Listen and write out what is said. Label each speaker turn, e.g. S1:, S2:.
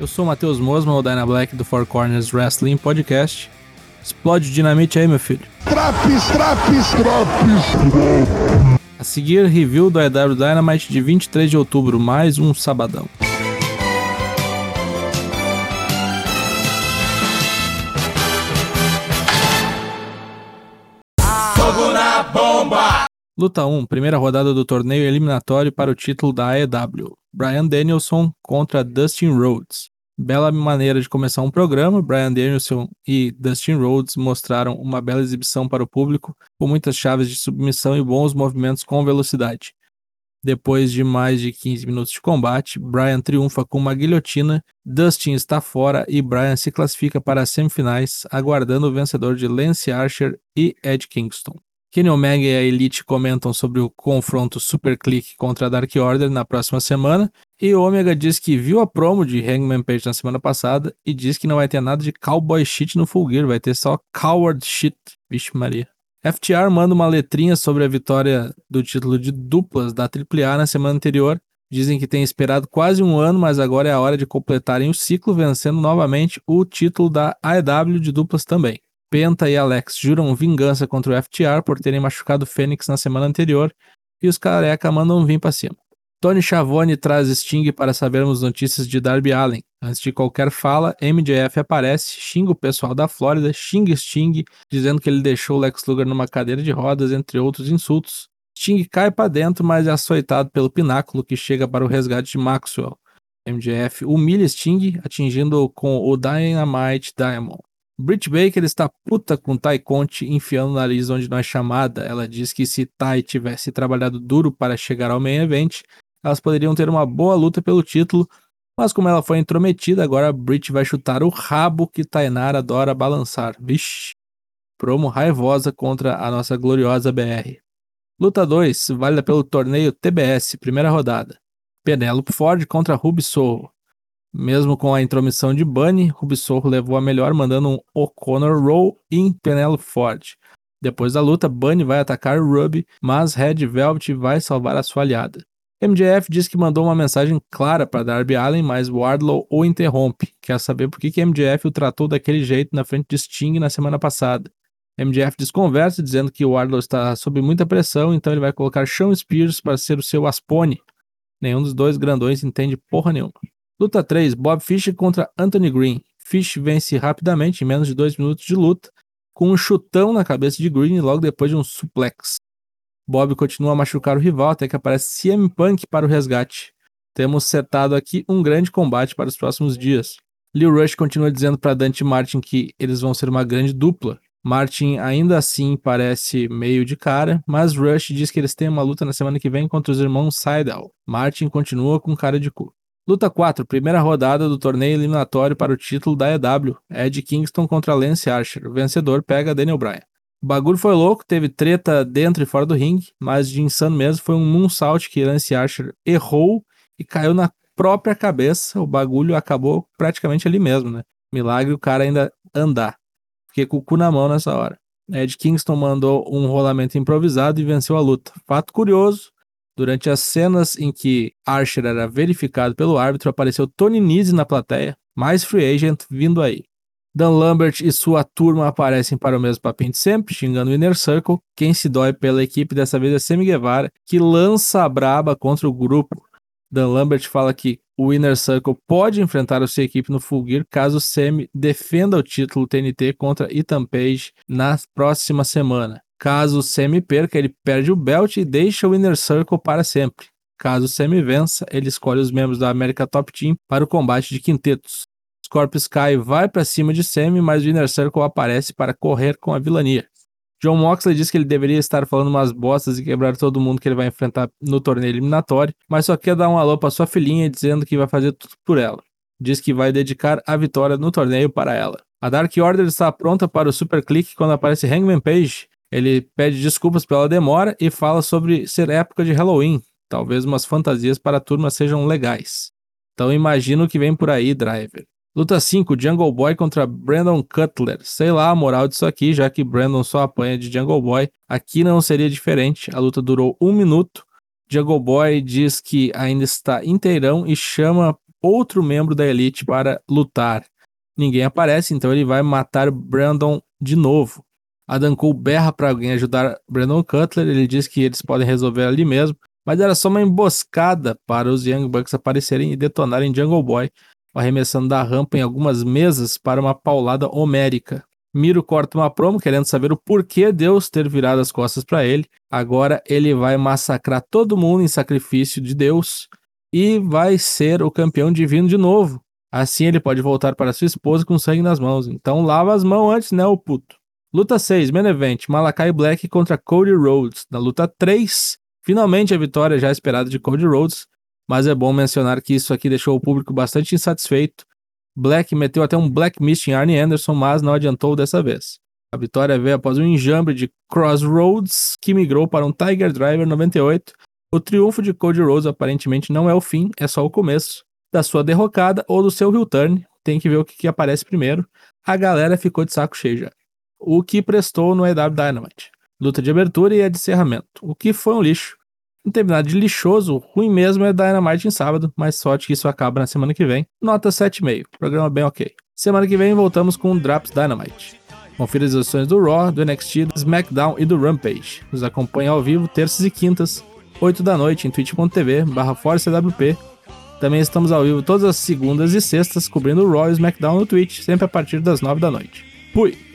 S1: Eu sou o Matheus Mosman, o Dyna Black do Four Corners Wrestling Podcast. Explode o dinamite aí, meu filho.
S2: Traps, traps, traps.
S1: A seguir, review do EW Dynamite de 23 de outubro, mais um sabadão. Luta 1, primeira rodada do torneio eliminatório para o título da AEW. Brian Danielson contra Dustin Rhodes. Bela maneira de começar um programa. Brian Danielson e Dustin Rhodes mostraram uma bela exibição para o público, com muitas chaves de submissão e bons movimentos com velocidade. Depois de mais de 15 minutos de combate, Brian triunfa com uma guilhotina, Dustin está fora e Brian se classifica para as semifinais, aguardando o vencedor de Lance Archer e Ed Kingston. Kenny Omega e a Elite comentam sobre o confronto Super Click contra a Dark Order na próxima semana. E Omega diz que viu a promo de Hangman Page na semana passada e diz que não vai ter nada de cowboy shit no Full Gear, vai ter só coward shit. Vixe Maria. FTR manda uma letrinha sobre a vitória do título de duplas da AAA na semana anterior. Dizem que tem esperado quase um ano, mas agora é a hora de completarem o ciclo, vencendo novamente o título da AEW de duplas também. Penta e Alex juram vingança contra o FTR por terem machucado Fênix na semana anterior e os careca mandam vir para cima. Tony Schiavone traz Sting para sabermos notícias de Darby Allen. Antes de qualquer fala, MJF aparece, xinga o pessoal da Flórida, xinga Sting, dizendo que ele deixou Lex Luger numa cadeira de rodas, entre outros insultos. Sting cai para dentro, mas é açoitado pelo pináculo que chega para o resgate de Maxwell. MJF humilha Sting, atingindo-o com o Dynamite Diamond. Britt Baker está puta com Tai Conte enfiando o nariz onde não é chamada. Ela diz que se Tai tivesse trabalhado duro para chegar ao main event, elas poderiam ter uma boa luta pelo título, mas como ela foi intrometida, agora Britt vai chutar o rabo que Tainara adora balançar. Vixe. Promo raivosa contra a nossa gloriosa BR. Luta 2, válida pelo torneio TBS, primeira rodada. Penélope Ford contra Ruby Sorro. Mesmo com a intromissão de Bunny, Rubissorro levou a melhor, mandando um O'Connor Roll em Penelope Ford. Depois da luta, Bunny vai atacar Ruby, mas Red Velvet vai salvar a sua aliada. MJF diz que mandou uma mensagem clara para Darby Allen, mas Wardlow o interrompe. Quer saber por que, que MJF o tratou daquele jeito na frente de Sting na semana passada. MJF desconversa, dizendo que Wardlow está sob muita pressão, então ele vai colocar Shawn Spears para ser o seu Aspone. Nenhum dos dois grandões entende porra nenhuma. Luta 3, Bob Fish contra Anthony Green. Fish vence rapidamente, em menos de dois minutos de luta, com um chutão na cabeça de Green logo depois de um suplex. Bob continua a machucar o rival até que aparece CM Punk para o resgate. Temos setado aqui um grande combate para os próximos dias. Lil Rush continua dizendo para Dante Martin que eles vão ser uma grande dupla. Martin ainda assim parece meio de cara, mas Rush diz que eles têm uma luta na semana que vem contra os irmãos Seidel. Martin continua com cara de cu. Luta 4, primeira rodada do torneio eliminatório para o título da EW. Ed Kingston contra Lance Archer. O vencedor pega Daniel Bryan. O bagulho foi louco, teve treta dentro e fora do ringue, mas de insano mesmo foi um moonsault que Lance Archer errou e caiu na própria cabeça. O bagulho acabou praticamente ali mesmo, né? Milagre o cara ainda andar. Fiquei com o cu na mão nessa hora. Ed Kingston mandou um rolamento improvisado e venceu a luta. Fato curioso, Durante as cenas em que Archer era verificado pelo árbitro, apareceu Tony Nese na plateia, mais free agent vindo aí. Dan Lambert e sua turma aparecem para o mesmo papinho de sempre, xingando o Inner Circle. Quem se dói pela equipe dessa vez é Sammy Guevara, que lança a braba contra o grupo. Dan Lambert fala que o Inner Circle pode enfrentar a sua equipe no Full Gear caso Sammy defenda o título TNT contra Ethan Page na próxima semana. Caso Semi perca, ele perde o belt e deixa o Inner Circle para sempre. Caso Semi vença, ele escolhe os membros da América Top Team para o combate de quintetos. Scorpio Sky vai para cima de Semi, mas o Inner Circle aparece para correr com a vilania. John Moxley diz que ele deveria estar falando umas bostas e quebrar todo mundo que ele vai enfrentar no torneio eliminatório, mas só quer dar um alô para sua filhinha dizendo que vai fazer tudo por ela. Diz que vai dedicar a vitória no torneio para ela. A Dark Order está pronta para o Super Click quando aparece Hangman Page, ele pede desculpas pela demora e fala sobre ser época de Halloween. Talvez umas fantasias para a turma sejam legais. Então imagina o que vem por aí, Driver. Luta 5, Jungle Boy contra Brandon Cutler. Sei lá a moral disso aqui, já que Brandon só apanha de Jungle Boy. Aqui não seria diferente. A luta durou um minuto. Jungle Boy diz que ainda está inteirão e chama outro membro da Elite para lutar. Ninguém aparece, então ele vai matar Brandon de novo. Adam Cole berra para alguém ajudar Brandon Cutler, ele diz que eles podem resolver ali mesmo, mas era só uma emboscada para os Young Bucks aparecerem e detonarem Jungle Boy, arremessando da rampa em algumas mesas para uma paulada homérica. Miro corta uma promo querendo saber o porquê Deus ter virado as costas para ele. Agora ele vai massacrar todo mundo em sacrifício de Deus e vai ser o campeão divino de novo. Assim ele pode voltar para sua esposa com sangue nas mãos. Então lava as mãos antes, né, o puto. Luta 6, main event, Malakai Black contra Cody Rhodes. Na luta 3, finalmente a vitória já esperada de Cody Rhodes, mas é bom mencionar que isso aqui deixou o público bastante insatisfeito. Black meteu até um Black Mist em Arnie Anderson, mas não adiantou dessa vez. A vitória veio após um enjambre de Crossroads, que migrou para um Tiger Driver 98. O triunfo de Cody Rhodes aparentemente não é o fim, é só o começo da sua derrocada ou do seu heel turn. Tem que ver o que, que aparece primeiro. A galera ficou de saco cheio já. O que prestou no EW Dynamite. Luta de abertura e a de encerramento. O que foi um lixo. Não teve nada de lixoso, ruim mesmo é Dynamite em sábado, mas sorte que isso acaba na semana que vem. Nota 7,5, programa bem ok. Semana que vem voltamos com Drops Dynamite. Confira as edições do Raw, do NXT, do SmackDown e do Rampage. Nos acompanhe ao vivo terças e quintas, 8 da noite em twitch.tv barra ForceWP. Também estamos ao vivo todas as segundas e sextas cobrindo o Raw e SmackDown no Twitch, sempre a partir das 9 da noite. Fui!